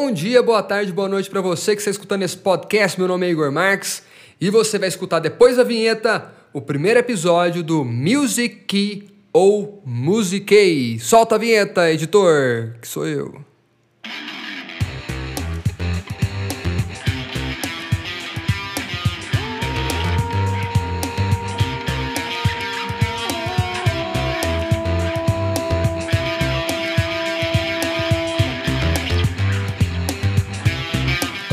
Bom dia, boa tarde, boa noite para você que está escutando esse podcast. Meu nome é Igor Marques e você vai escutar depois da vinheta o primeiro episódio do Music Key ou Musiquei. Solta a vinheta, editor, que sou eu.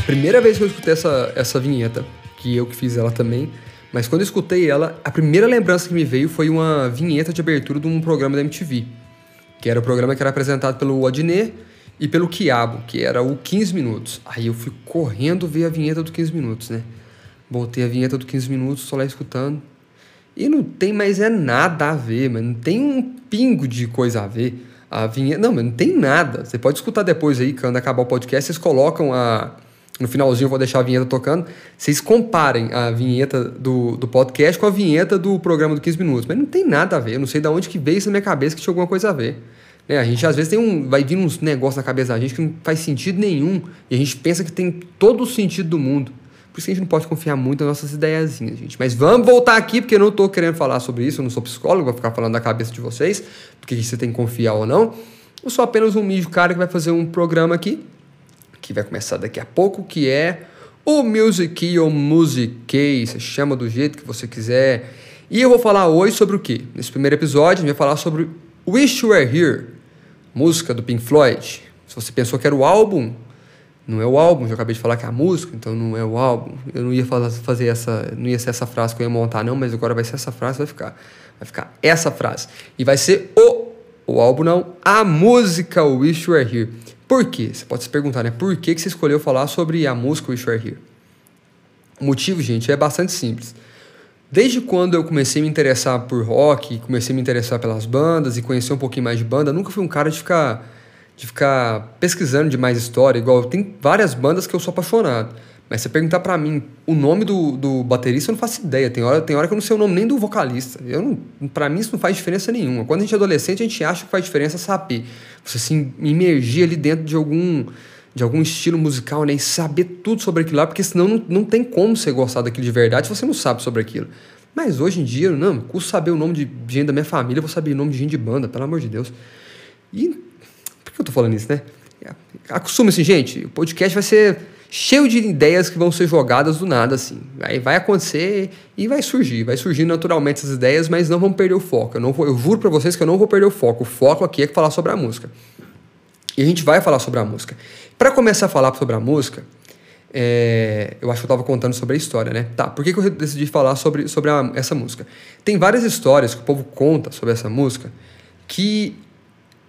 Primeira vez que eu escutei essa, essa vinheta, que eu que fiz ela também, mas quando eu escutei ela, a primeira lembrança que me veio foi uma vinheta de abertura de um programa da MTV, que era o programa que era apresentado pelo Adnet e pelo Quiabo, que era o 15 Minutos. Aí eu fui correndo ver a vinheta do 15 Minutos, né? Botei a vinheta do 15 Minutos, tô lá escutando. E não tem mais é nada a ver, mano. Não tem um pingo de coisa a ver. A vinheta. Não, mas não tem nada. Você pode escutar depois aí, quando acabar o podcast, vocês colocam a no finalzinho eu vou deixar a vinheta tocando. Vocês comparem a vinheta do, do podcast com a vinheta do programa do 15 minutos. Mas não tem nada a ver. Eu não sei de onde que veio isso na minha cabeça que tinha alguma coisa a ver. Né? A gente às vezes tem um. Vai vir uns negócios na cabeça da gente que não faz sentido nenhum. E a gente pensa que tem todo o sentido do mundo. Por isso que a gente não pode confiar muito nas nossas ideiazinhas, gente. Mas vamos voltar aqui, porque eu não estou querendo falar sobre isso. Eu não sou psicólogo, vou ficar falando da cabeça de vocês, do que você tem que confiar ou não. Eu sou apenas um mídio cara que vai fazer um programa aqui que vai começar daqui a pouco, que é o Music ou Musiquei, você chama do jeito que você quiser. E eu vou falar hoje sobre o quê? Nesse primeiro episódio, a gente vai falar sobre Wish You Were Here, música do Pink Floyd. Se você pensou que era o álbum, não é o álbum, já acabei de falar que é a música, então não é o álbum. Eu não ia fazer essa, não ia ser essa frase que eu ia montar não, mas agora vai ser essa frase, vai ficar. Vai ficar essa frase. E vai ser o o álbum não, a música Wish You Were Here. Por quê? Você pode se perguntar, né? Por que, que você escolheu falar sobre a música Wish Were Here? O motivo, gente, é bastante simples. Desde quando eu comecei a me interessar por rock, comecei a me interessar pelas bandas e conhecer um pouquinho mais de banda, nunca fui um cara de ficar, de ficar pesquisando de mais história. Igual tem várias bandas que eu sou apaixonado. Mas você perguntar para mim o nome do, do baterista, eu não faço ideia. Tem hora, tem hora que eu não sei o nome nem do vocalista. Eu não, para mim isso não faz diferença nenhuma. Quando a gente é adolescente, a gente acha que faz diferença saber. Você se imergir ali dentro de algum de algum estilo musical, né? E saber tudo sobre aquilo lá, porque senão não, não tem como você gostar daquilo de verdade se você não sabe sobre aquilo. Mas hoje em dia, não, custa saber o nome de gente da minha família, eu vou saber o nome de gente de banda, pelo amor de Deus. E por que eu tô falando isso, né? Acostume-se, gente, o podcast vai ser cheio de ideias que vão ser jogadas do nada, assim. Aí vai acontecer e vai surgir, vai surgir naturalmente essas ideias, mas não vamos perder o foco. Eu, não vou, eu juro para vocês que eu não vou perder o foco. O foco aqui é falar sobre a música. E a gente vai falar sobre a música. Para começar a falar sobre a música, é, eu acho que eu estava contando sobre a história, né? Tá, por que, que eu decidi falar sobre, sobre a, essa música? Tem várias histórias que o povo conta sobre essa música que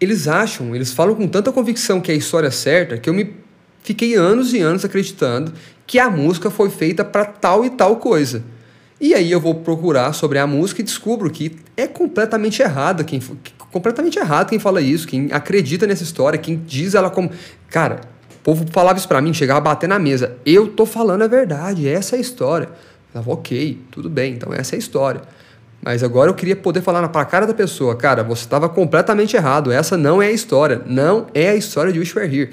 eles acham, eles falam com tanta convicção que é a história certa que eu me fiquei anos e anos acreditando que a música foi feita para tal e tal coisa. E aí eu vou procurar sobre a música e descubro que é completamente errado quem completamente errado quem fala isso, quem acredita nessa história, quem diz ela como, cara, o povo falava isso para mim, chegava a bater na mesa. Eu tô falando a verdade, essa é a história. Eu falava, OK, tudo bem, então essa é a história. Mas agora eu queria poder falar na cara da pessoa, cara, você estava completamente errado, essa não é a história, não é a história de Wish Were Here.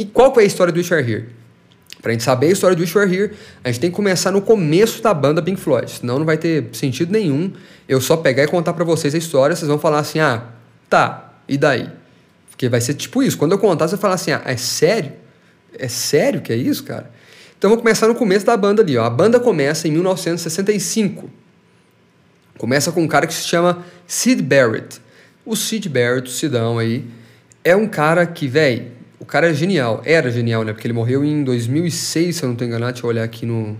E qual é a história do Wish Were Here? Pra gente saber a história do Wish Were Here, a gente tem que começar no começo da banda Pink Floyd, senão não vai ter sentido nenhum eu só pegar e contar para vocês a história, vocês vão falar assim, ah, tá, e daí? Porque vai ser tipo isso, quando eu contar, você vai falar assim, ah, é sério? É sério que é isso, cara? Então vamos começar no começo da banda ali, ó. A banda começa em 1965. Começa com um cara que se chama Sid Barrett. O Sid Barrett, o Sidão aí, é um cara que, velho, o cara é genial. Era genial, né? Porque ele morreu em 2006, se eu não estou enganado. Deixa eu olhar aqui no.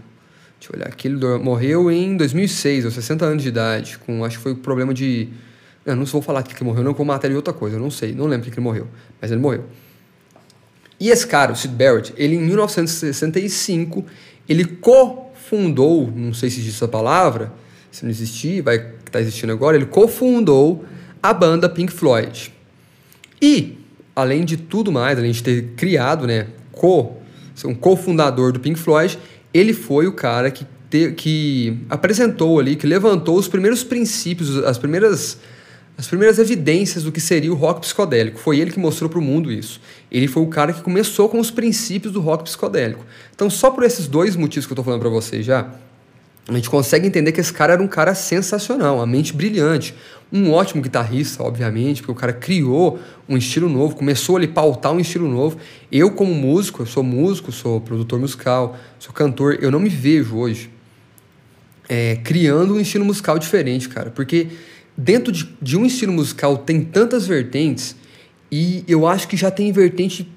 Deixa eu olhar aqui. Ele morreu em 2006, aos 60 anos de idade. Com, acho que foi problema de. Eu não vou falar que ele morreu, não, com matéria de outra coisa. Eu não sei, não lembro que ele morreu. Mas ele morreu. E esse cara, o Sid Barrett, ele em 1965, ele cofundou, não sei se existe essa palavra, se não existir, vai estar tá existindo agora, ele cofundou a banda Pink Floyd. E além de tudo mais, além de ter criado, né, co, um cofundador do Pink Floyd, ele foi o cara que, te, que apresentou ali, que levantou os primeiros princípios, as primeiras, as primeiras evidências do que seria o rock psicodélico. Foi ele que mostrou para o mundo isso. Ele foi o cara que começou com os princípios do rock psicodélico. Então, só por esses dois motivos que eu estou falando para vocês já, a gente consegue entender que esse cara era um cara sensacional, uma mente brilhante, um ótimo guitarrista, obviamente, porque o cara criou um estilo novo, começou a pautar um estilo novo. Eu, como músico, eu sou músico, sou produtor musical, sou cantor, eu não me vejo hoje é, criando um estilo musical diferente, cara, porque dentro de, de um estilo musical tem tantas vertentes e eu acho que já tem vertente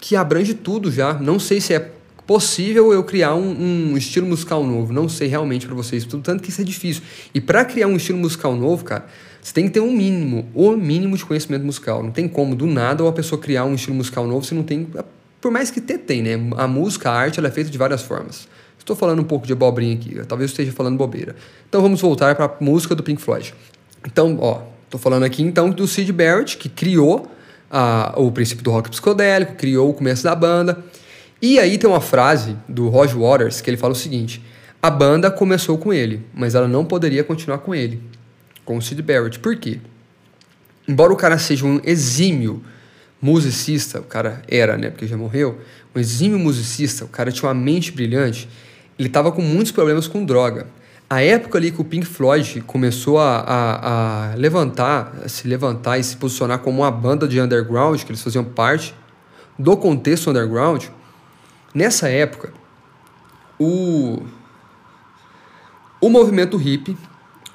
que abrange tudo já. Não sei se é possível eu criar um, um estilo musical novo. Não sei realmente para vocês, tanto que isso é difícil. E para criar um estilo musical novo, cara, você tem que ter um mínimo, o mínimo de conhecimento musical. Não tem como do nada uma pessoa criar um estilo musical novo se não tem, por mais que ter tem, né? A música, a arte, ela é feita de várias formas. Estou falando um pouco de abobrinha aqui, talvez eu esteja falando bobeira. Então vamos voltar para a música do Pink Floyd. Então, ó, tô falando aqui então do Sid Barrett, que criou a, o princípio do rock psicodélico, criou o começo da banda. E aí tem uma frase do Roger Waters que ele fala o seguinte: a banda começou com ele, mas ela não poderia continuar com ele, com o Sid Barrett. Por quê? Embora o cara seja um exímio musicista, o cara era, né, porque já morreu, um exímio musicista, o cara tinha uma mente brilhante, ele estava com muitos problemas com droga. A época ali que o Pink Floyd começou a, a, a, levantar, a se levantar e se posicionar como uma banda de underground, que eles faziam parte do contexto underground, nessa época, o, o movimento hippie,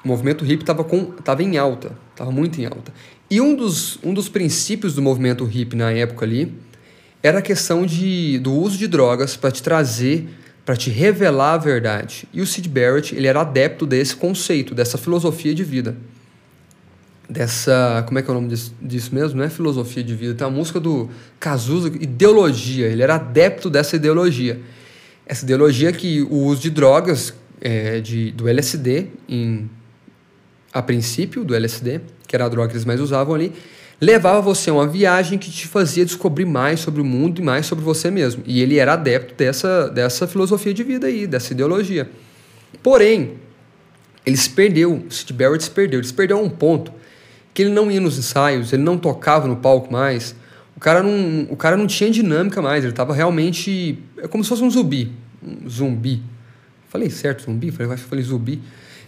o movimento hippie estava tava em alta, estava muito em alta. E um dos, um dos princípios do movimento hippie na época ali era a questão de, do uso de drogas para te trazer para te revelar a verdade. E o Sid Barrett, ele era adepto desse conceito, dessa filosofia de vida. Dessa, como é que é o nome disso, disso mesmo? Não é filosofia de vida, tem uma música do Cazuza, ideologia. Ele era adepto dessa ideologia. Essa ideologia que o uso de drogas, é, de, do LSD, em, a princípio do LSD, que era a droga que eles mais usavam ali, levava você a uma viagem que te fazia descobrir mais sobre o mundo e mais sobre você mesmo. E ele era adepto dessa, dessa filosofia de vida aí, dessa ideologia. Porém, ele se perdeu, Sid Barrett se perdeu. Ele se perdeu a um ponto que ele não ia nos ensaios, ele não tocava no palco mais. O cara não, o cara não tinha dinâmica mais, ele estava realmente. É como se fosse um zumbi. Um zumbi. Falei certo, zumbi? Falei, falei zumbi.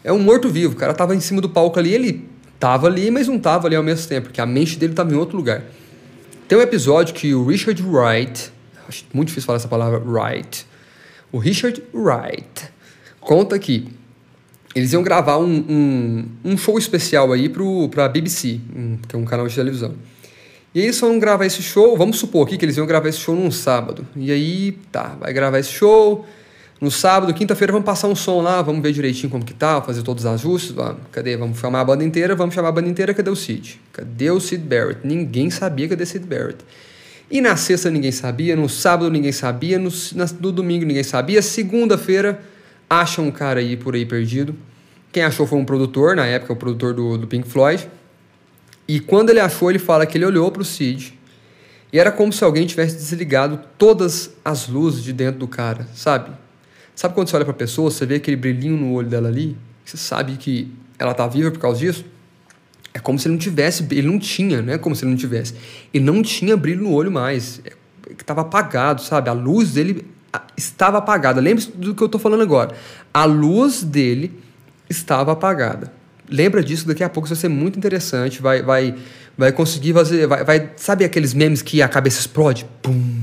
É um morto-vivo. O cara estava em cima do palco ali, ele tava ali, mas não tava ali ao mesmo tempo, porque a mente dele tava em outro lugar. Tem um episódio que o Richard Wright, acho muito difícil falar essa palavra Wright, o Richard Wright conta que eles iam gravar um, um, um show especial aí pro, pra BBC, que é um canal de televisão. E aí eles foram gravar esse show, vamos supor aqui que eles iam gravar esse show num sábado. E aí, tá, vai gravar esse show, no sábado, quinta-feira, vamos passar um som lá, vamos ver direitinho como que tá, fazer todos os ajustes. Vamos. Cadê? Vamos chamar a banda inteira, vamos chamar a banda inteira, cadê o Sid? Cadê o Sid Barrett? Ninguém sabia cadê o Sid Barrett. E na sexta ninguém sabia, no sábado ninguém sabia, no, no domingo ninguém sabia, segunda-feira acha um cara aí por aí perdido. Quem achou foi um produtor, na época o produtor do, do Pink Floyd. E quando ele achou, ele fala que ele olhou para o Sid e era como se alguém tivesse desligado todas as luzes de dentro do cara, sabe? Sabe quando você olha para a pessoa, você vê aquele brilhinho no olho dela ali? Você sabe que ela está viva por causa disso? É como se ele não tivesse, ele não tinha, né? Como se ele não tivesse. Ele não tinha brilho no olho mais. É, estava apagado, sabe? A luz dele estava apagada. Lembre-se do que eu estou falando agora. A luz dele estava apagada. Lembra disso, daqui a pouco isso vai ser muito interessante. Vai, vai, vai conseguir fazer. Vai, vai, sabe aqueles memes que a cabeça explode? Pum!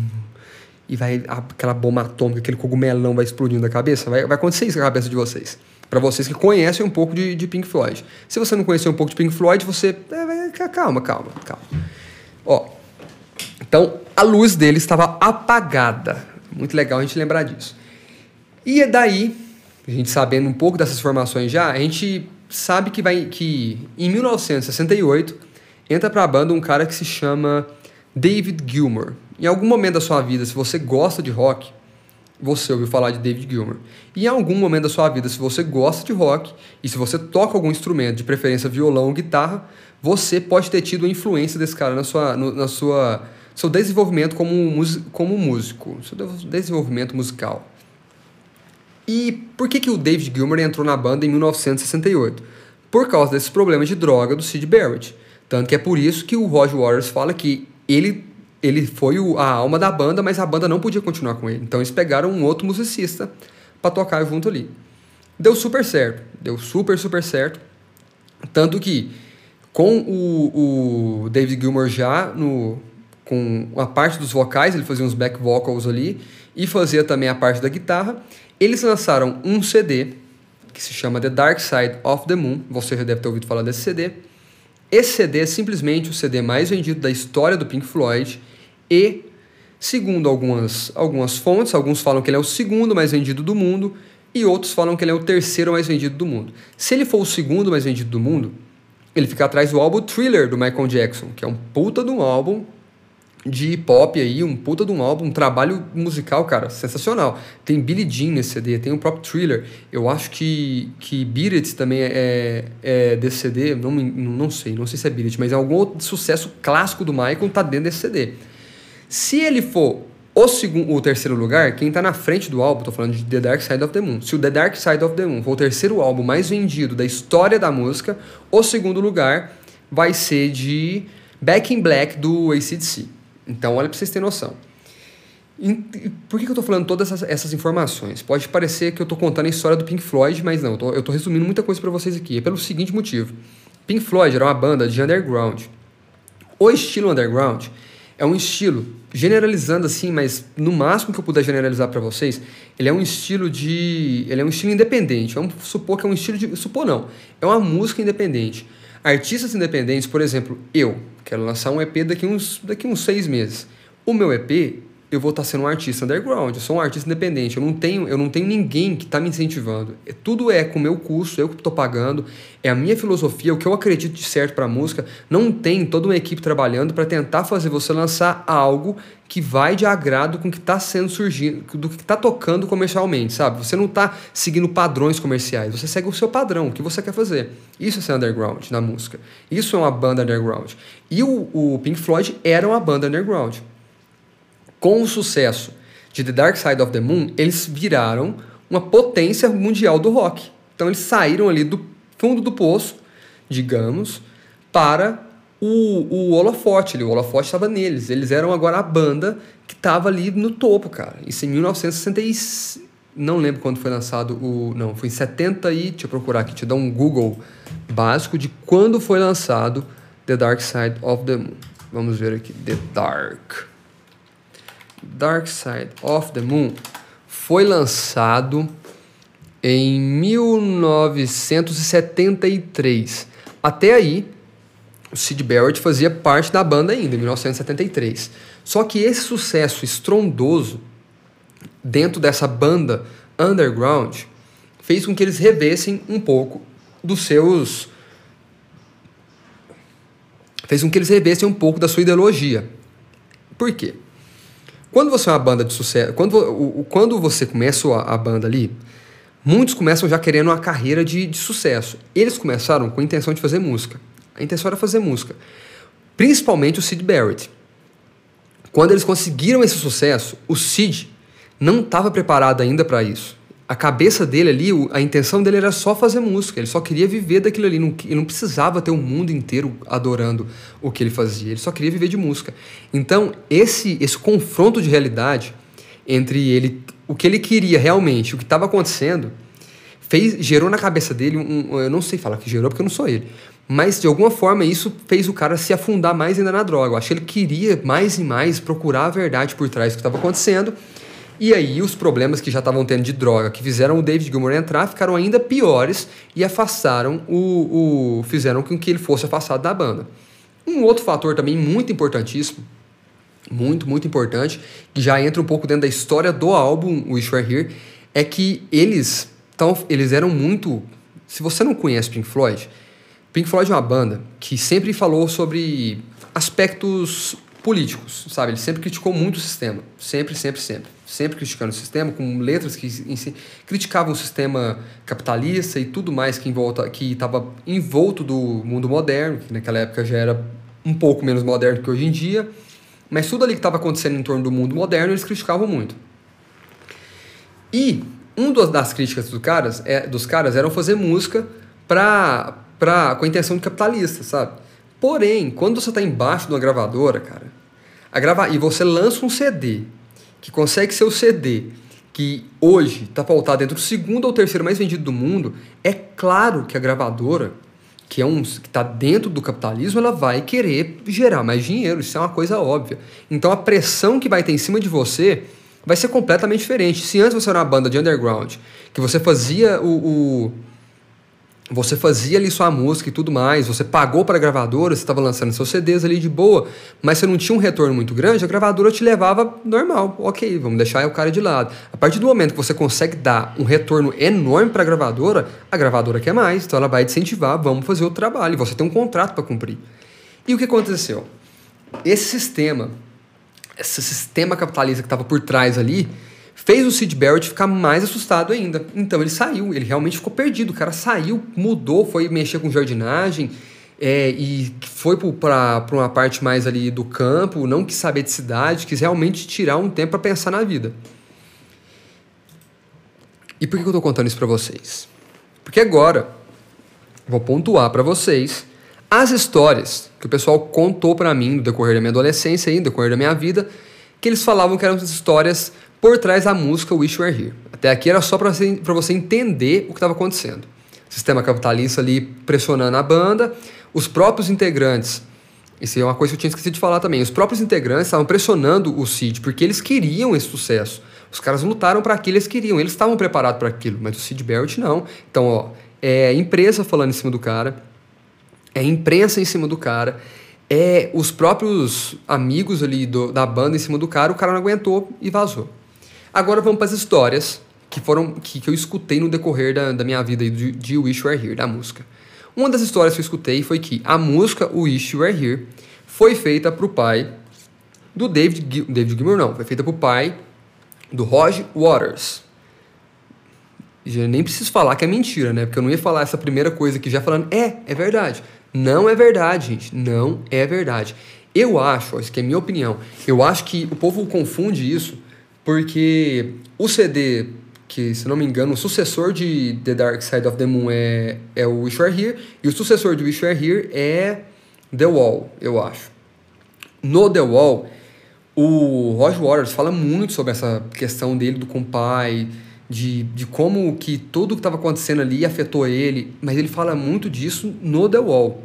E vai aquela bomba atômica, aquele cogumelão vai explodindo da cabeça, vai, vai acontecer isso com a cabeça de vocês. Para vocês que conhecem um pouco de, de, Pink Floyd. Se você não conhecer um pouco de Pink Floyd, você. É, calma, calma, calma. Ó. Então, a luz dele estava apagada. Muito legal a gente lembrar disso. E daí, a gente sabendo um pouco dessas informações já, a gente sabe que vai que em 1968 entra para a banda um cara que se chama David Gilmour. Em algum momento da sua vida, se você gosta de rock, você ouviu falar de David Gilmour. E em algum momento da sua vida, se você gosta de rock e se você toca algum instrumento, de preferência violão ou guitarra, você pode ter tido a influência desse cara na sua, no, na sua seu desenvolvimento como, como músico, seu desenvolvimento musical. E por que, que o David Gilmour entrou na banda em 1968? por causa desses problemas de droga do Sid Barrett. Tanto que é por isso que o Roger Waters fala que ele, ele foi o, a alma da banda, mas a banda não podia continuar com ele. Então eles pegaram um outro musicista para tocar junto ali. Deu super certo, deu super, super certo. Tanto que com o, o David Gilmour já no, com a parte dos vocais, ele fazia uns back vocals ali e fazia também a parte da guitarra. Eles lançaram um CD que se chama The Dark Side of the Moon. Você já deve ter ouvido falar desse CD. Esse CD é simplesmente o CD mais vendido da história do Pink Floyd e, segundo algumas, algumas fontes, alguns falam que ele é o segundo mais vendido do mundo e outros falam que ele é o terceiro mais vendido do mundo. Se ele for o segundo mais vendido do mundo, ele fica atrás do álbum Thriller do Michael Jackson, que é um puta de um álbum de pop aí, um puta de um álbum, um trabalho musical, cara, sensacional. Tem Billie Jean nesse CD, tem o próprio Thriller. Eu acho que, que Beat It também é, é desse CD, não, não sei, não sei se é Beat It, mas é algum outro sucesso clássico do Michael tá dentro desse CD. Se ele for o, segundo, o terceiro lugar, quem tá na frente do álbum, tô falando de The Dark Side of the Moon. Se o The Dark Side of the Moon for o terceiro álbum mais vendido da história da música, o segundo lugar vai ser de Back in Black do ACDC. Então, olha para vocês terem noção. Por que, eu estou falando todas essas, essas, informações? Pode parecer que eu estou contando a história do Pink Floyd, mas não, eu estou resumindo muita coisa para vocês aqui. É pelo seguinte motivo: Pink Floyd era uma banda de underground. O estilo underground é um estilo, generalizando assim, mas no máximo que eu puder generalizar para vocês, ele é um estilo de. Ele é um estilo independente. Vamos supor que é um estilo de. Supor não. É uma música independente. Artistas independentes, por exemplo, eu quero lançar um EP daqui uns, daqui uns seis meses. O meu EP, eu vou estar sendo um artista underground, eu sou um artista independente, eu não tenho, eu não tenho ninguém que está me incentivando. É, tudo é com o meu custo, eu que estou pagando, é a minha filosofia, o que eu acredito de certo para a música. Não tem toda uma equipe trabalhando para tentar fazer você lançar algo que vai de agrado com o que está sendo surgindo, do que está tocando comercialmente, sabe? Você não está seguindo padrões comerciais, você segue o seu padrão, o que você quer fazer. Isso é ser underground na música. Isso é uma banda underground. E o, o Pink Floyd era uma banda underground. Com o sucesso de The Dark Side of the Moon, eles viraram uma potência mundial do rock. Então eles saíram ali do fundo do poço, digamos, para o, o holofote, o holofote estava neles. Eles eram agora a banda que estava ali no topo, cara. Isso em 1966. Não lembro quando foi lançado o. Não, foi em 70 e. Deixa eu procurar aqui, te dar um Google básico de quando foi lançado The Dark Side of the Moon. Vamos ver aqui. The Dark. Dark Side of the Moon foi lançado em 1973. Até aí, o Sid Barrett fazia parte da banda ainda, em 1973. Só que esse sucesso estrondoso dentro dessa banda underground fez com que eles revessem um pouco dos seus. fez com que eles revessem um pouco da sua ideologia. Por quê? Quando você é uma banda de sucesso, quando, quando você começa a, a banda ali, muitos começam já querendo uma carreira de, de sucesso. Eles começaram com a intenção de fazer música. A intenção era fazer música. Principalmente o Sid Barrett. Quando eles conseguiram esse sucesso, o Sid não estava preparado ainda para isso. A cabeça dele ali, a intenção dele era só fazer música, ele só queria viver daquilo ali, ele não precisava ter o um mundo inteiro adorando o que ele fazia, ele só queria viver de música. Então, esse, esse confronto de realidade entre ele, o que ele queria realmente, o que estava acontecendo, fez, gerou na cabeça dele um, eu não sei falar que gerou porque eu não sou ele, mas de alguma forma isso fez o cara se afundar mais ainda na droga. Eu acho que ele queria mais e mais procurar a verdade por trás do que estava acontecendo. E aí os problemas que já estavam tendo de droga, que fizeram o David Gilmour entrar, ficaram ainda piores e afastaram o, o fizeram com que ele fosse afastado da banda. Um outro fator também muito importantíssimo, muito, muito importante, que já entra um pouco dentro da história do álbum Wish Were Here, é que eles, tão, eles eram muito... Se você não conhece Pink Floyd, Pink Floyd é uma banda que sempre falou sobre aspectos políticos, sabe? Ele sempre criticou muito o sistema, sempre, sempre, sempre, sempre criticando o sistema com letras que criticavam o sistema capitalista e tudo mais que envolta, que estava envolto do mundo moderno, que naquela época já era um pouco menos moderno que hoje em dia, mas tudo ali que estava acontecendo em torno do mundo moderno eles criticavam muito. E uma das críticas dos caras, é, dos caras eram fazer música para pra, com a intenção de capitalista, sabe? Porém, quando você está embaixo de uma gravadora, cara, a grava e você lança um CD que consegue ser o CD que hoje está pautado entre o segundo ou terceiro mais vendido do mundo, é claro que a gravadora, que é um que está dentro do capitalismo, ela vai querer gerar mais dinheiro. Isso é uma coisa óbvia. Então a pressão que vai ter em cima de você vai ser completamente diferente. Se antes você era uma banda de underground, que você fazia o, o você fazia ali sua música e tudo mais, você pagou para a gravadora, você estava lançando seus CDs ali de boa, mas você não tinha um retorno muito grande, a gravadora te levava normal, ok, vamos deixar o cara de lado. A partir do momento que você consegue dar um retorno enorme para a gravadora, a gravadora quer mais, então ela vai incentivar, vamos fazer o trabalho, você tem um contrato para cumprir. E o que aconteceu? Esse sistema, esse sistema capitalista que estava por trás ali, fez o Sid Barrett ficar mais assustado ainda. Então ele saiu, ele realmente ficou perdido. O cara saiu, mudou, foi mexer com jardinagem é, e foi para uma parte mais ali do campo, não quis saber de cidade, quis realmente tirar um tempo para pensar na vida. E por que eu estou contando isso para vocês? Porque agora vou pontuar para vocês as histórias que o pessoal contou para mim no decorrer da minha adolescência e no decorrer da minha vida, que eles falavam que eram histórias por trás da música Wish You Were Here. Até aqui era só para você, você entender o que estava acontecendo. Sistema capitalista ali pressionando a banda, os próprios integrantes. Isso é uma coisa que eu tinha esquecido de falar também. Os próprios integrantes estavam pressionando o Cid porque eles queriam esse sucesso. Os caras lutaram para aquilo, eles queriam, eles estavam preparados para aquilo, mas o Sid Barrett não. Então, ó, é empresa falando em cima do cara, é imprensa em cima do cara, é os próprios amigos ali do, da banda em cima do cara, o cara não aguentou e vazou. Agora vamos para as histórias que foram que, que eu escutei no decorrer da, da minha vida de, de Wish You Were Here, da música. Uma das histórias que eu escutei foi que a música Wish You Were Here foi feita para o pai do David, David Gilmour, não, foi feita para o pai do Roger Waters. Já nem preciso falar que é mentira, né? Porque eu não ia falar essa primeira coisa aqui já falando, é, é verdade. Não é verdade, gente. Não é verdade. Eu acho, isso aqui é minha opinião, eu acho que o povo confunde isso porque o CD, que se não me engano, o sucessor de The Dark Side of the Moon é, é o Wish Are Here, e o sucessor de Wish Are Here é The Wall, eu acho. No The Wall, o Roger Waters fala muito sobre essa questão dele do compai, de, de como que tudo que estava acontecendo ali afetou ele, mas ele fala muito disso no The Wall.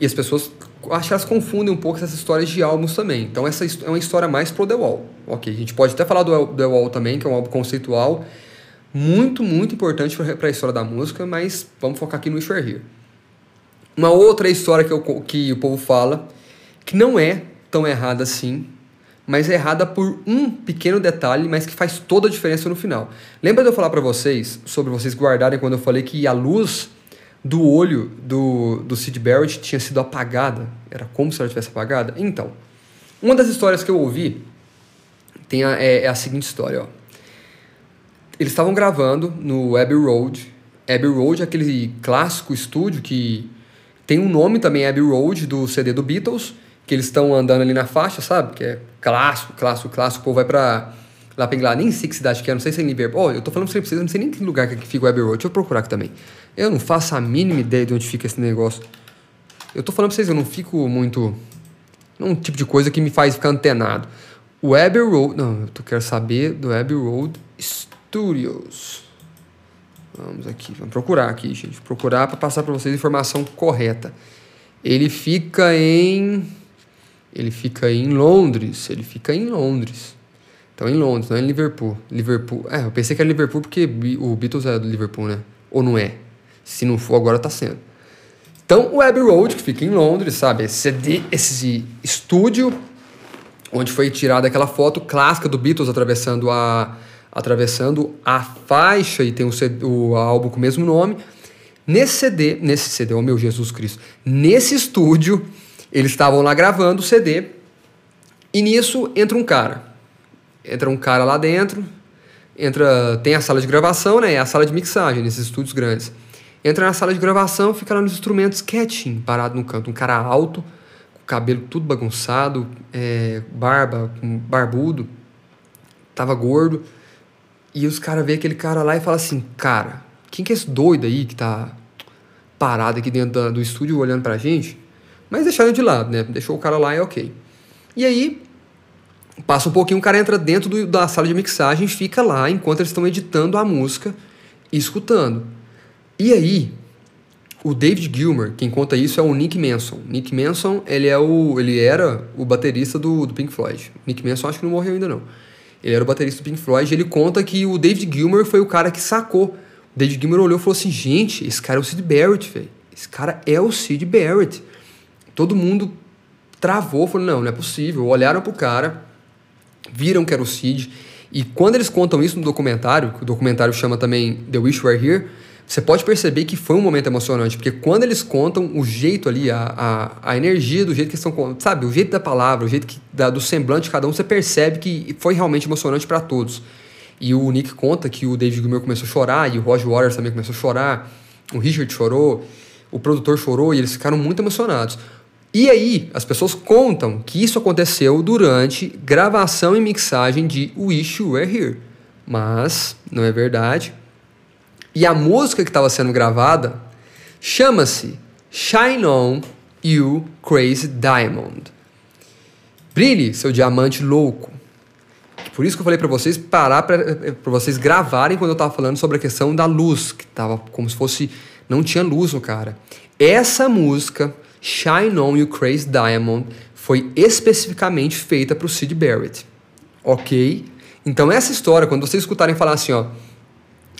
E as pessoas acho que elas confundem um pouco essas histórias de álbuns também. Então essa é uma história mais pro The Wall. Ok, a gente pode até falar do The Wall também, que é um álbum conceitual muito, muito importante para a história da música, mas vamos focar aqui no Wish Here. Uma outra história que, eu, que o povo fala, que não é tão errada assim, mas é errada por um pequeno detalhe, mas que faz toda a diferença no final. Lembra de eu falar para vocês, sobre vocês guardarem quando eu falei que a luz do olho do, do Sid Barrett tinha sido apagada. Era como se ela tivesse apagada. Então, uma das histórias que eu ouvi tem a, é, é, a seguinte história. Ó. Eles estavam gravando no Abbey Road. Abbey Road é aquele clássico estúdio que tem um nome também, Abbey Road, do CD do Beatles, que eles estão andando ali na faixa, sabe? Que é clássico, clássico, clássico. O povo vai pra lá pra Inglaterra, nem sei que cidade que é, não sei se é em Liverpool. Oh, eu tô falando pra vocês, não sei nem que lugar que fica o Abbey Road. Deixa eu procurar aqui também. Eu não faço a mínima ideia de onde fica esse negócio. Eu tô falando pra vocês, eu não fico muito. É um tipo de coisa que me faz ficar antenado. O Abbey Road. Não, eu quero saber do Abbey Road Studios. Vamos aqui, vamos procurar aqui, gente. Procurar para passar para vocês a informação correta. Ele fica em. Ele fica em Londres. Ele fica em Londres. Então em Londres, não é em Liverpool. Liverpool. É, eu pensei que era Liverpool porque o Beatles é do Liverpool, né? Ou não é? Se não for, agora tá sendo. Então, o Abbey Road, que fica em Londres, sabe? Esse, esse estúdio onde foi tirada aquela foto clássica do Beatles atravessando a, atravessando a faixa e tem o, CD, o álbum com o mesmo nome. Nesse CD, nesse CD, oh meu Jesus Cristo, nesse estúdio, eles estavam lá gravando o CD e nisso entra um cara. Entra um cara lá dentro, entra, tem a sala de gravação, né? É a sala de mixagem nesses estúdios grandes. Entra na sala de gravação, fica lá nos instrumentos quietinho, parado no canto. Um cara alto, cabelo tudo bagunçado, é, barba, barbudo, tava gordo. E os caras veem aquele cara lá e falam assim, cara, quem que é esse doido aí que tá parado aqui dentro da, do estúdio olhando pra gente. Mas deixaram de lado, né? Deixou o cara lá e ok. E aí, passa um pouquinho, o cara entra dentro do, da sala de mixagem fica lá enquanto eles estão editando a música e escutando. E aí, o David Gilmer, quem conta isso é o Nick Manson. Nick Manson, ele, é o, ele era o baterista do, do Pink Floyd. Nick Manson acho que não morreu ainda não. Ele era o baterista do Pink Floyd ele conta que o David Gilmer foi o cara que sacou. O David Gilmer olhou e falou assim, gente, esse cara é o Sid Barrett, velho. Esse cara é o Sid Barrett. Todo mundo travou, falou, não, não é possível. Olharam pro cara, viram que era o Sid. E quando eles contam isso no documentário, que o documentário chama também The Wish Were Here, você pode perceber que foi um momento emocionante, porque quando eles contam o jeito ali, a, a, a energia do jeito que estão, sabe, o jeito da palavra, o jeito que, da, do semblante de cada um, você percebe que foi realmente emocionante para todos. E o Nick conta que o David Gilmour começou a chorar, e o Roger Waters também começou a chorar, o Richard chorou, o produtor chorou, e eles ficaram muito emocionados. E aí, as pessoas contam que isso aconteceu durante gravação e mixagem de Wish You Were Here. Mas não é verdade. E a música que estava sendo gravada chama-se Shine On You Crazy Diamond. Brilhe, seu diamante louco. Por isso que eu falei para vocês parar para vocês gravarem quando eu estava falando sobre a questão da luz, que tava como se fosse não tinha luz no cara. Essa música Shine On You Crazy Diamond foi especificamente feita para o Sid Barrett. OK? Então essa história, quando vocês escutarem falar assim, ó,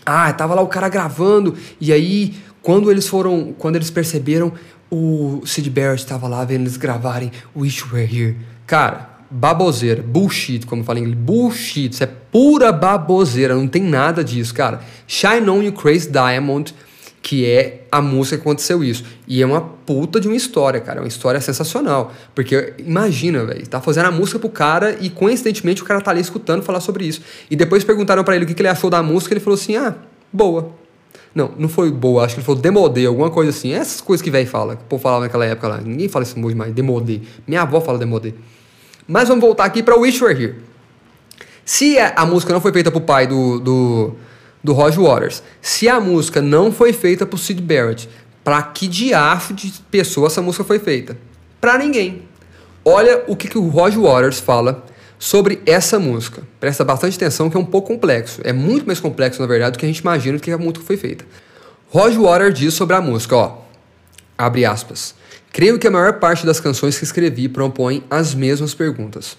ah, tava lá o cara gravando, e aí, quando eles foram, quando eles perceberam, o Sid Barrett estava lá vendo eles gravarem Wish Were Here. Cara, baboseira, bullshit, como fala em inglês, bullshit, isso é pura baboseira, não tem nada disso, cara. Shine On You Crazy Diamond que é a música que aconteceu isso. E é uma puta de uma história, cara. É uma história sensacional. Porque imagina, velho, tá fazendo a música pro cara e coincidentemente o cara tá ali escutando falar sobre isso. E depois perguntaram para ele o que, que ele achou da música, ele falou assim: ah, boa. Não, não foi boa, acho que ele falou demodê, alguma coisa assim. Essas coisas que velho fala, que o povo falava naquela época lá. Ninguém fala esse músico mais, demodê. Minha avó fala demodê. Mas vamos voltar aqui pra Wish Were Here. Se a música não foi feita pro pai do, do do Roger Waters. Se a música não foi feita por Sid Barrett, para que diacho de pessoa essa música foi feita? Para ninguém. Olha o que, que o Roger Waters fala sobre essa música. Presta bastante atenção que é um pouco complexo. É muito mais complexo, na verdade, do que a gente imagina do que a música foi feita. Roger Waters diz sobre a música, ó. Abre aspas. Creio que a maior parte das canções que escrevi propõem as mesmas perguntas.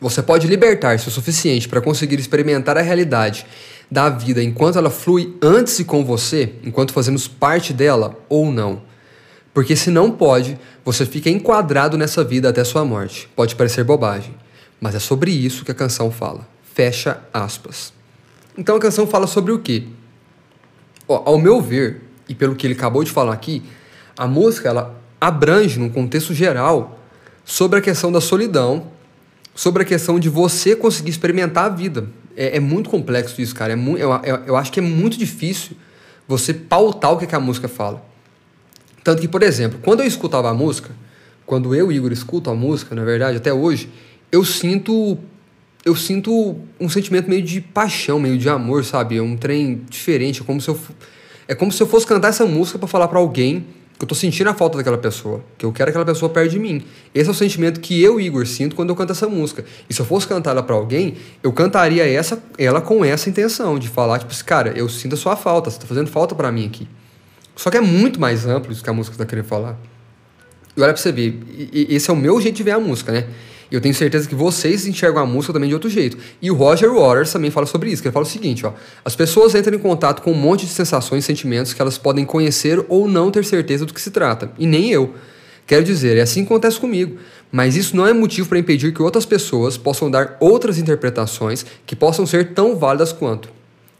Você pode libertar-se o suficiente para conseguir experimentar a realidade da vida enquanto ela flui antes e com você, enquanto fazemos parte dela ou não. Porque se não pode, você fica enquadrado nessa vida até sua morte. Pode parecer bobagem, mas é sobre isso que a canção fala. Fecha aspas. Então a canção fala sobre o quê? Ó, ao meu ver, e pelo que ele acabou de falar aqui, a música ela abrange num contexto geral sobre a questão da solidão, sobre a questão de você conseguir experimentar a vida, é, é muito complexo isso, cara. É eu, eu, eu, acho que é muito difícil você pautar o que, que a música fala. Tanto que, por exemplo, quando eu escutava a música, quando eu Igor escuto a música, na verdade, até hoje, eu sinto eu sinto um sentimento meio de paixão, meio de amor, sabe? É um trem diferente, é como se eu é como se eu fosse cantar essa música para falar para alguém eu tô sentindo a falta daquela pessoa, que eu quero aquela pessoa perto de mim. Esse é o sentimento que eu, Igor, sinto quando eu canto essa música. E se eu fosse cantar ela para alguém, eu cantaria essa, ela com essa intenção, de falar, tipo, assim, cara, eu sinto a sua falta, você tá fazendo falta para mim aqui. Só que é muito mais amplo isso que a música tá querendo falar. E olha pra você ver, esse é o meu jeito de ver a música, né? Eu tenho certeza que vocês enxergam a música também de outro jeito. E o Roger Waters também fala sobre isso, que ele fala o seguinte, ó: as pessoas entram em contato com um monte de sensações e sentimentos que elas podem conhecer ou não ter certeza do que se trata, e nem eu. Quero dizer, é assim que acontece comigo, mas isso não é motivo para impedir que outras pessoas possam dar outras interpretações que possam ser tão válidas quanto.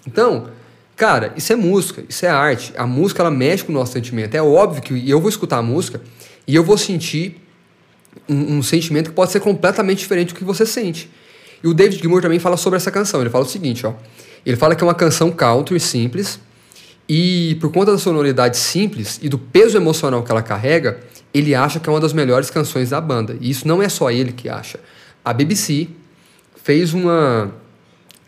Então, cara, isso é música, isso é arte. A música ela mexe com o nosso sentimento. É óbvio que eu vou escutar a música e eu vou sentir um, um, sentimento que pode ser completamente diferente do que você sente. E o David Gilmour também fala sobre essa canção. Ele fala o seguinte, ó. Ele fala que é uma canção country simples e por conta da sonoridade simples e do peso emocional que ela carrega, ele acha que é uma das melhores canções da banda. E isso não é só ele que acha. A BBC fez uma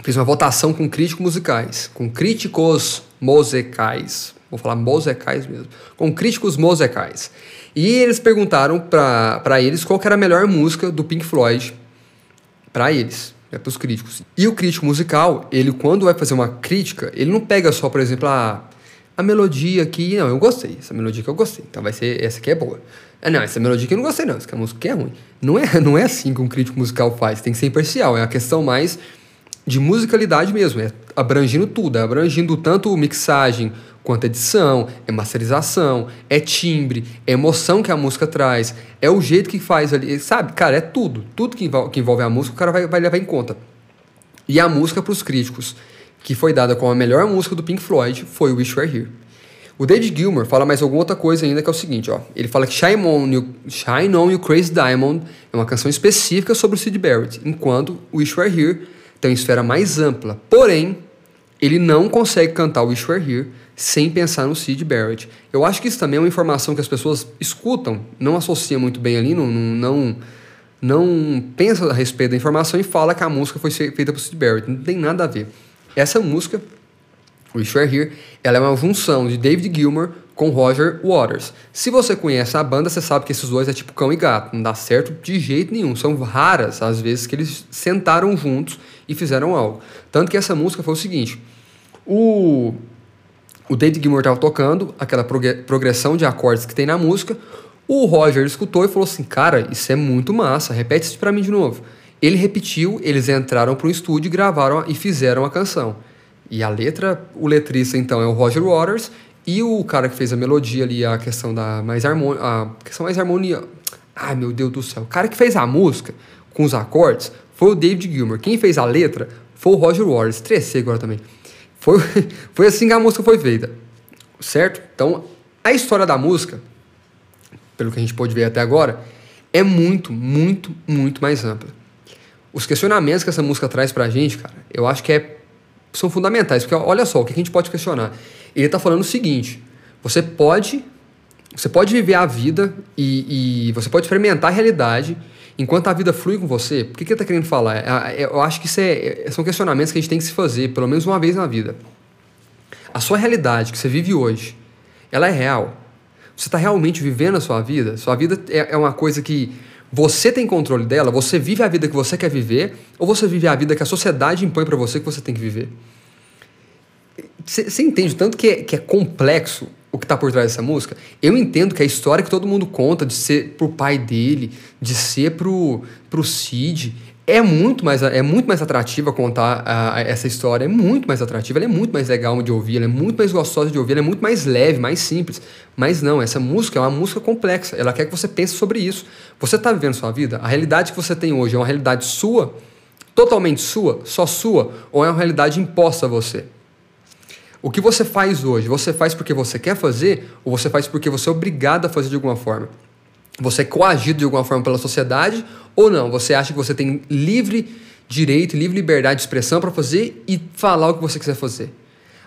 fez uma votação com críticos musicais, com críticos musicais. Vou falar musicais mesmo. Com críticos musicais. E eles perguntaram para eles qual era a melhor música do Pink Floyd para eles, né, para os críticos. E o crítico musical, ele quando vai fazer uma crítica, ele não pega só, por exemplo, a, a melodia aqui, não, eu gostei, essa melodia que eu gostei, então vai ser, essa aqui é boa. Ah, não, essa melodia que eu não gostei não, essa música aqui é ruim. Não é, não é assim que um crítico musical faz, tem que ser imparcial, é a questão mais de musicalidade mesmo, é abrangindo tudo, é abrangindo tanto mixagem, quanto edição, é masterização, é timbre, é emoção que a música traz, é o jeito que faz ali, sabe? Cara, é tudo. Tudo que envolve, que envolve a música o cara vai, vai levar em conta. E a música para os críticos, que foi dada como a melhor música do Pink Floyd, foi Wish Were Here. O David Gilmour fala mais alguma outra coisa ainda que é o seguinte, ó. Ele fala que Shine On You, Shine On You Crazy Diamond é uma canção específica sobre o Sid Barrett, enquanto Wish Were Here tem uma esfera mais ampla. Porém, ele não consegue cantar Wish Were Here sem pensar no Sid Barrett. Eu acho que isso também é uma informação que as pessoas escutam, não associam muito bem ali, não, não, não pensa a respeito da informação e fala que a música foi feita por Sid Barrett. Não tem nada a ver. Essa música, Wish Were Here, ela é uma junção de David Gilmour com Roger Waters. Se você conhece a banda, você sabe que esses dois é tipo cão e gato, não dá certo de jeito nenhum. São raras as vezes que eles sentaram juntos e fizeram algo. Tanto que essa música foi o seguinte: o o David Gilmour estava tocando, aquela progressão de acordes que tem na música. O Roger escutou e falou assim: Cara, isso é muito massa, repete isso para mim de novo. Ele repetiu, eles entraram para o estúdio, gravaram e fizeram a canção. E a letra, o letrista então é o Roger Waters e o cara que fez a melodia ali, a questão da mais harmonia, a questão mais harmonia. Ai, meu Deus do céu. O cara que fez a música com os acordes foi o David Gilmour. Quem fez a letra foi o Roger Waters. Estressei agora também. Foi, foi assim que a música foi feita, certo? Então, a história da música, pelo que a gente pôde ver até agora, é muito, muito, muito mais ampla. Os questionamentos que essa música traz pra gente, cara, eu acho que é, são fundamentais, porque olha só, o que a gente pode questionar. Ele tá falando o seguinte, você pode, você pode viver a vida e, e você pode experimentar a realidade enquanto a vida flui com você, o que, que ele está querendo falar? É, é, eu acho que isso é, é, são questionamentos que a gente tem que se fazer, pelo menos uma vez na vida. A sua realidade que você vive hoje, ela é real? Você está realmente vivendo a sua vida? Sua vida é, é uma coisa que você tem controle dela? Você vive a vida que você quer viver? Ou você vive a vida que a sociedade impõe para você que você tem que viver? Você entende tanto que é, que é complexo o que está por trás dessa música. Eu entendo que a história que todo mundo conta de ser pro pai dele, de ser pro, pro Cid, é muito mais, é muito mais atrativa contar uh, essa história, é muito mais atrativa, ela é muito mais legal de ouvir, ela é muito mais gostosa de ouvir, ela é muito mais leve, mais simples. Mas não, essa música é uma música complexa, ela quer que você pense sobre isso. Você está vivendo sua vida? A realidade que você tem hoje é uma realidade sua, totalmente sua, só sua, ou é uma realidade imposta a você? O que você faz hoje, você faz porque você quer fazer ou você faz porque você é obrigado a fazer de alguma forma? Você é coagido de alguma forma pela sociedade ou não? Você acha que você tem livre direito, livre liberdade de expressão para fazer e falar o que você quiser fazer?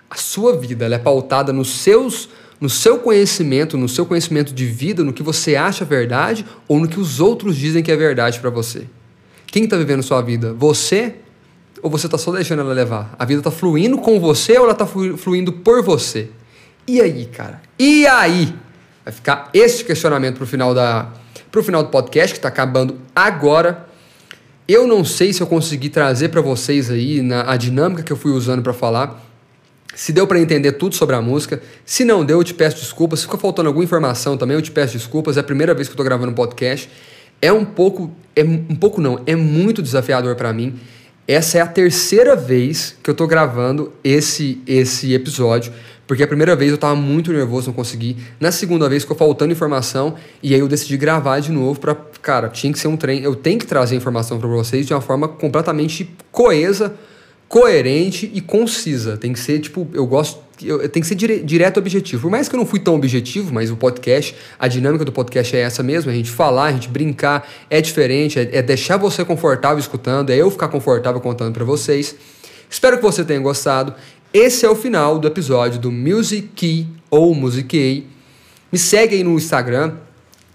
A sua vida é pautada nos seus, no seu conhecimento, no seu conhecimento de vida, no que você acha verdade ou no que os outros dizem que é verdade para você. Quem está vivendo sua vida? Você ou você está só deixando ela levar? A vida está fluindo com você ou ela está fluindo por você? E aí, cara? E aí? Vai ficar esse questionamento pro final da final do podcast que está acabando agora. Eu não sei se eu consegui trazer para vocês aí na a dinâmica que eu fui usando para falar. Se deu para entender tudo sobre a música, se não deu, eu te peço desculpas. Se ficou faltando alguma informação também, eu te peço desculpas. É a primeira vez que eu estou gravando um podcast. É um pouco, é um pouco não, é muito desafiador para mim. Essa é a terceira vez que eu tô gravando esse esse episódio, porque a primeira vez eu tava muito nervoso, não consegui. Na segunda vez ficou faltando informação e aí eu decidi gravar de novo para, cara, tinha que ser um trem, eu tenho que trazer informação para vocês de uma forma completamente coesa, coerente e concisa. Tem que ser tipo, eu gosto eu, tem que ser dire, direto objetivo. Por mais que eu não fui tão objetivo, mas o podcast, a dinâmica do podcast é essa mesmo, a gente falar, a gente brincar, é diferente, é, é deixar você confortável escutando, é eu ficar confortável contando para vocês. Espero que você tenha gostado. Esse é o final do episódio do Music Key ou Music Me segue aí no Instagram,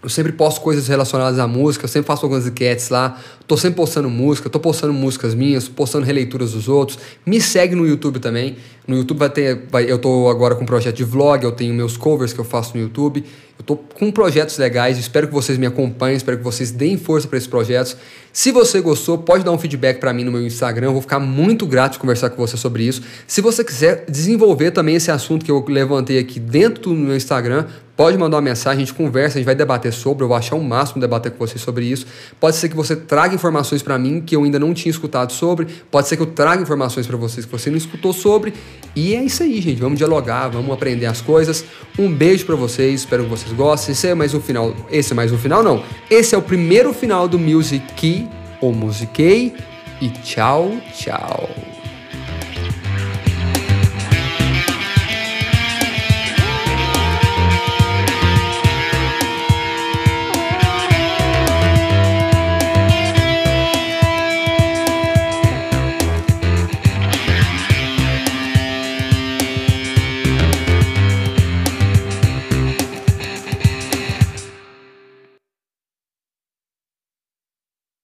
eu sempre posto coisas relacionadas à música, eu sempre faço algumas enquetes lá, tô sempre postando música, tô postando músicas minhas, postando releituras dos outros. Me segue no YouTube também. No YouTube vai ter. Vai, eu tô agora com um projeto de vlog, eu tenho meus covers que eu faço no YouTube. Eu tô com projetos legais, espero que vocês me acompanhem, espero que vocês deem força para esses projetos. Se você gostou, pode dar um feedback para mim no meu Instagram, eu vou ficar muito grato de conversar com você sobre isso. Se você quiser desenvolver também esse assunto que eu levantei aqui dentro do meu Instagram, Pode mandar uma mensagem, a gente conversa, a gente vai debater sobre, eu vou achar o máximo debater com vocês sobre isso. Pode ser que você traga informações para mim que eu ainda não tinha escutado sobre, pode ser que eu traga informações para vocês que você não escutou sobre. E é isso aí, gente. Vamos dialogar, vamos aprender as coisas. Um beijo para vocês, espero que vocês gostem. Esse é mais um final. Esse é mais um final, não. Esse é o primeiro final do Music ou Musiquei. E tchau, tchau.